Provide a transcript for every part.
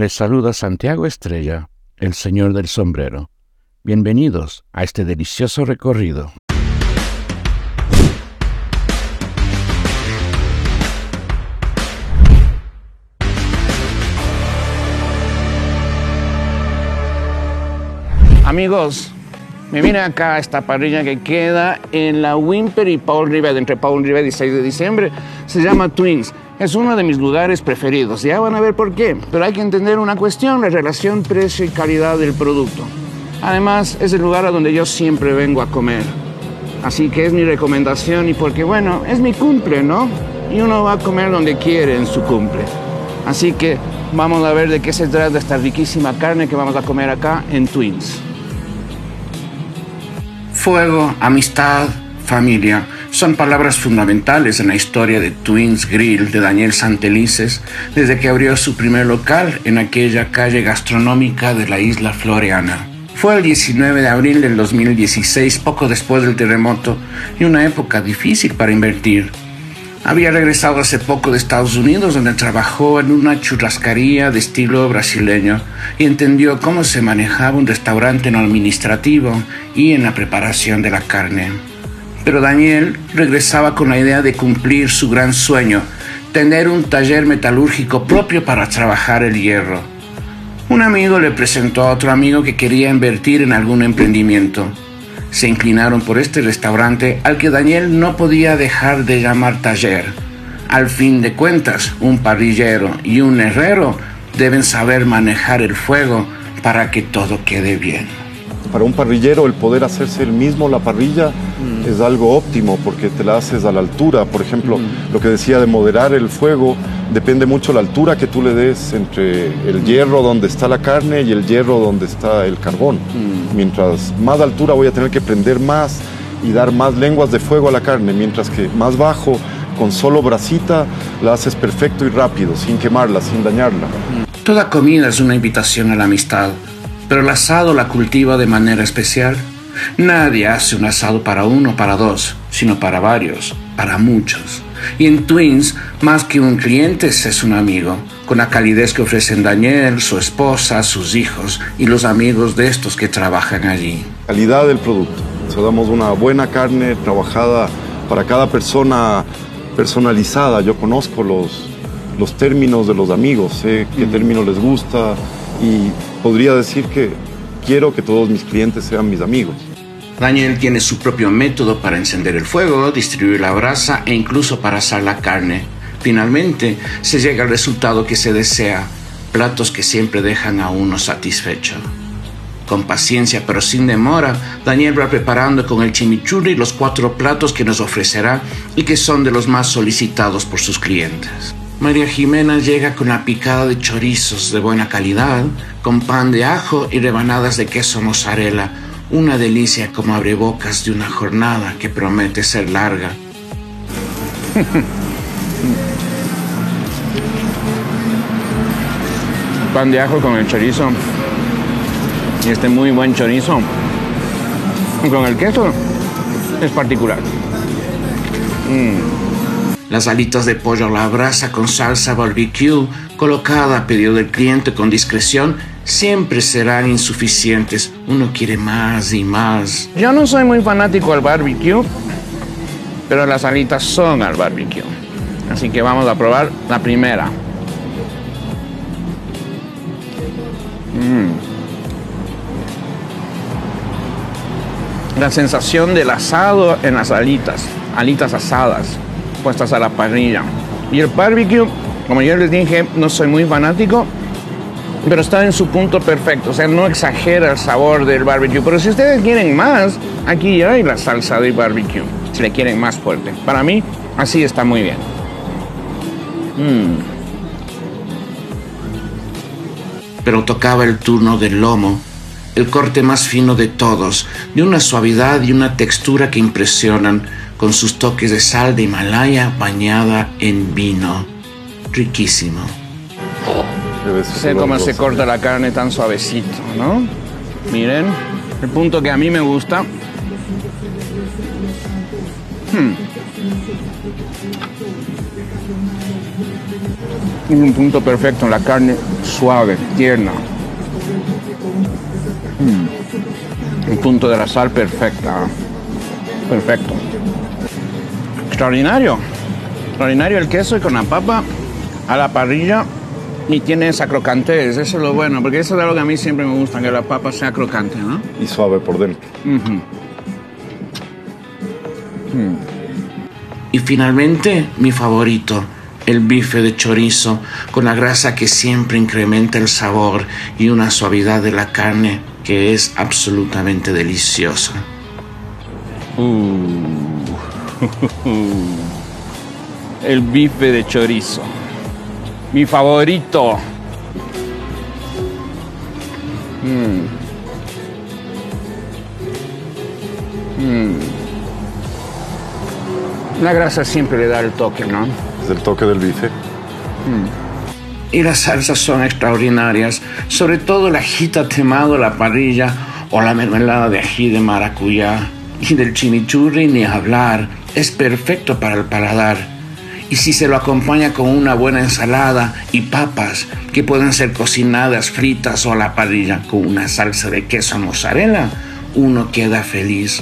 Les saluda Santiago Estrella, el señor del sombrero. Bienvenidos a este delicioso recorrido. Amigos, me viene acá esta parrilla que queda en la Wimper y Paul River, entre Paul River y 6 de diciembre. Se llama Twins. Es uno de mis lugares preferidos. Ya van a ver por qué. Pero hay que entender una cuestión, la relación precio y calidad del producto. Además, es el lugar a donde yo siempre vengo a comer. Así que es mi recomendación y porque, bueno, es mi cumple, ¿no? Y uno va a comer donde quiere en su cumple. Así que vamos a ver de qué se trata esta riquísima carne que vamos a comer acá en Twins. Fuego, amistad, familia son palabras fundamentales en la historia de Twins Grill de Daniel Santelices desde que abrió su primer local en aquella calle gastronómica de la isla Floreana. Fue el 19 de abril del 2016, poco después del terremoto, y una época difícil para invertir. Había regresado hace poco de Estados Unidos donde trabajó en una churrascaría de estilo brasileño y entendió cómo se manejaba un restaurante no administrativo y en la preparación de la carne. Pero Daniel regresaba con la idea de cumplir su gran sueño, tener un taller metalúrgico propio para trabajar el hierro. Un amigo le presentó a otro amigo que quería invertir en algún emprendimiento se inclinaron por este restaurante al que Daniel no podía dejar de llamar taller. Al fin de cuentas, un parrillero y un herrero deben saber manejar el fuego para que todo quede bien. Para un parrillero el poder hacerse el mismo la parrilla mm. es algo óptimo porque te la haces a la altura. Por ejemplo, mm. lo que decía de moderar el fuego, depende mucho la altura que tú le des entre el hierro donde está la carne y el hierro donde está el carbón. Mm. Mientras más altura voy a tener que prender más y dar más lenguas de fuego a la carne, mientras que más bajo, con solo brasita, la haces perfecto y rápido, sin quemarla, sin dañarla. Toda comida es una invitación a la amistad, pero el asado la cultiva de manera especial. Nadie hace un asado para uno o para dos, sino para varios, para muchos. Y en Twins, más que un cliente, es un amigo, con la calidez que ofrecen Daniel, su esposa, sus hijos y los amigos de estos que trabajan allí. Calidad del producto. O damos una buena carne trabajada para cada persona personalizada. Yo conozco los, los términos de los amigos, sé qué mm. término les gusta y podría decir que quiero que todos mis clientes sean mis amigos. Daniel tiene su propio método para encender el fuego, distribuir la brasa e incluso para asar la carne. Finalmente, se llega al resultado que se desea, platos que siempre dejan a uno satisfecho. Con paciencia pero sin demora, Daniel va preparando con el chimichurri los cuatro platos que nos ofrecerá y que son de los más solicitados por sus clientes. María Jimena llega con la picada de chorizos de buena calidad, con pan de ajo y rebanadas de queso mozzarella, una delicia como abrebocas de una jornada que promete ser larga. Pan de ajo con el chorizo. Y este muy buen chorizo. Con el queso es particular. Mm. Las alitas de pollo a la brasa con salsa barbecue, colocada a pedido del cliente con discreción, siempre serán insuficientes. Uno quiere más y más. Yo no soy muy fanático al barbecue, pero las alitas son al barbecue. Así que vamos a probar la primera. Mm. La sensación del asado en las alitas, alitas asadas, puestas a la parrilla. Y el barbecue, como yo les dije, no soy muy fanático, pero está en su punto perfecto, o sea, no exagera el sabor del barbecue. Pero si ustedes quieren más, aquí hay la salsa de barbecue, si le quieren más fuerte. Para mí, así está muy bien. Mm. Pero tocaba el turno del lomo, el corte más fino de todos, de una suavidad y una textura que impresionan, con sus toques de sal de Himalaya bañada en vino. Riquísimo. Sé cómo se corta la carne tan suavecito, ¿no? Miren, el punto que a mí me gusta. Hmm. un punto perfecto en la carne suave, tierna. Mm. Un punto de la sal perfecta. Perfecto. Extraordinario. Extraordinario el queso y con la papa a la parrilla y tiene esa crocantez, eso es lo bueno, porque eso es algo que a mí siempre me gusta, que la papa sea crocante, ¿no? Y suave por dentro. Y finalmente, mi favorito, el bife de chorizo, con la grasa que siempre incrementa el sabor y una suavidad de la carne que es absolutamente deliciosa. Uh. el bife de chorizo. Mi favorito. Mm. Mm. La grasa siempre le da el toque, ¿no? Es el toque del bife. Mm. Y las salsas son extraordinarias, sobre todo el ajita temado la parrilla o la mermelada de ají de maracuyá. Y del chimichurri ni hablar, es perfecto para el paladar y si se lo acompaña con una buena ensalada y papas que pueden ser cocinadas, fritas o a la parrilla con una salsa de queso mozzarella, uno queda feliz.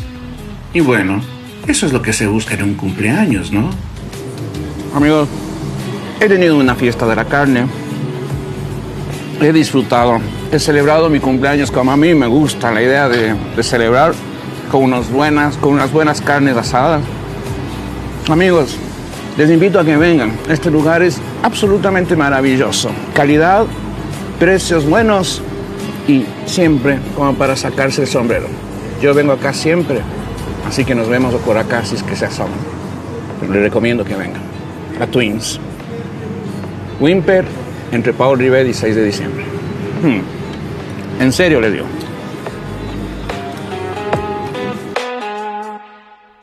Y bueno, eso es lo que se busca en un cumpleaños, ¿no? Amigos, he tenido una fiesta de la carne. He disfrutado. He celebrado mi cumpleaños como a mí me gusta la idea de, de celebrar con unas buenas, con unas buenas carnes asadas. Amigos, les invito a que vengan. Este lugar es absolutamente maravilloso. Calidad, precios buenos y siempre como para sacarse el sombrero. Yo vengo acá siempre, así que nos vemos por acá si es que se asoman. les recomiendo que vengan. A Twins. Wimper, entre Paul Rivet y 6 de diciembre. Hmm. En serio le digo.